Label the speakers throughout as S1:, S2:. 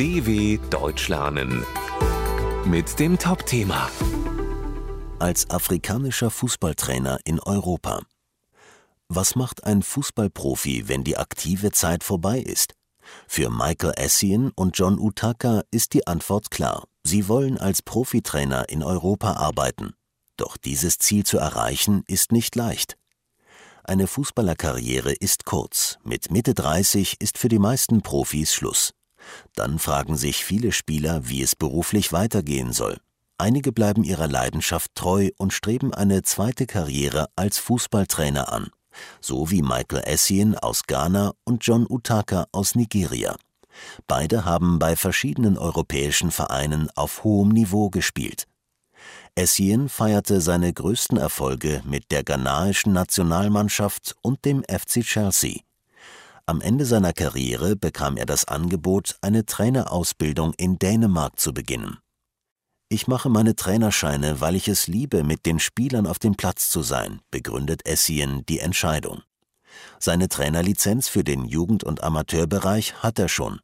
S1: DW Deutsch lernen mit dem Top-Thema
S2: als afrikanischer Fußballtrainer in Europa. Was macht ein Fußballprofi, wenn die aktive Zeit vorbei ist? Für Michael Essien und John Utaka ist die Antwort klar. Sie wollen als Profitrainer in Europa arbeiten. Doch dieses Ziel zu erreichen ist nicht leicht. Eine Fußballerkarriere ist kurz. Mit Mitte 30 ist für die meisten Profis Schluss. Dann fragen sich viele Spieler, wie es beruflich weitergehen soll. Einige bleiben ihrer Leidenschaft treu und streben eine zweite Karriere als Fußballtrainer an, so wie Michael Essien aus Ghana und John Utaka aus Nigeria. Beide haben bei verschiedenen europäischen Vereinen auf hohem Niveau gespielt. Essien feierte seine größten Erfolge mit der ghanaischen Nationalmannschaft und dem FC Chelsea. Am Ende seiner Karriere bekam er das Angebot, eine Trainerausbildung in Dänemark zu beginnen. Ich mache meine Trainerscheine, weil ich es liebe, mit den Spielern auf dem Platz zu sein, begründet Essien die Entscheidung. Seine Trainerlizenz für den Jugend- und Amateurbereich hat er schon.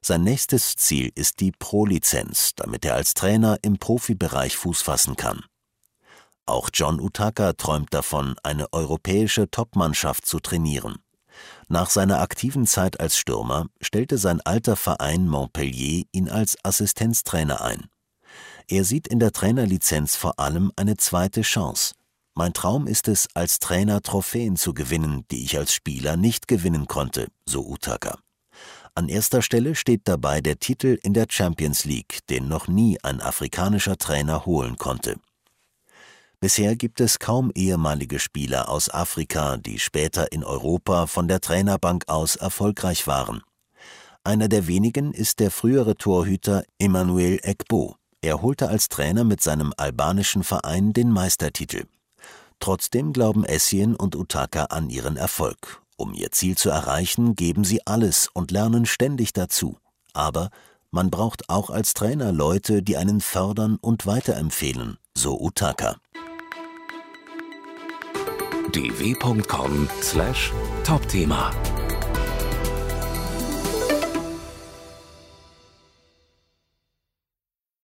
S2: Sein nächstes Ziel ist die Pro-Lizenz, damit er als Trainer im Profibereich Fuß fassen kann. Auch John Utaka träumt davon, eine europäische Topmannschaft zu trainieren. Nach seiner aktiven Zeit als Stürmer stellte sein alter Verein Montpellier ihn als Assistenztrainer ein. Er sieht in der Trainerlizenz vor allem eine zweite Chance. Mein Traum ist es, als Trainer Trophäen zu gewinnen, die ich als Spieler nicht gewinnen konnte, so Utaka. An erster Stelle steht dabei der Titel in der Champions League, den noch nie ein afrikanischer Trainer holen konnte. Bisher gibt es kaum ehemalige Spieler aus Afrika, die später in Europa von der Trainerbank aus erfolgreich waren. Einer der wenigen ist der frühere Torhüter Emmanuel Ekbo. Er holte als Trainer mit seinem albanischen Verein den Meistertitel. Trotzdem glauben Essien und Utaka an ihren Erfolg. Um ihr Ziel zu erreichen, geben sie alles und lernen ständig dazu. Aber man braucht auch als Trainer Leute, die einen fördern und weiterempfehlen, so Utaka
S1: dw.com/topthema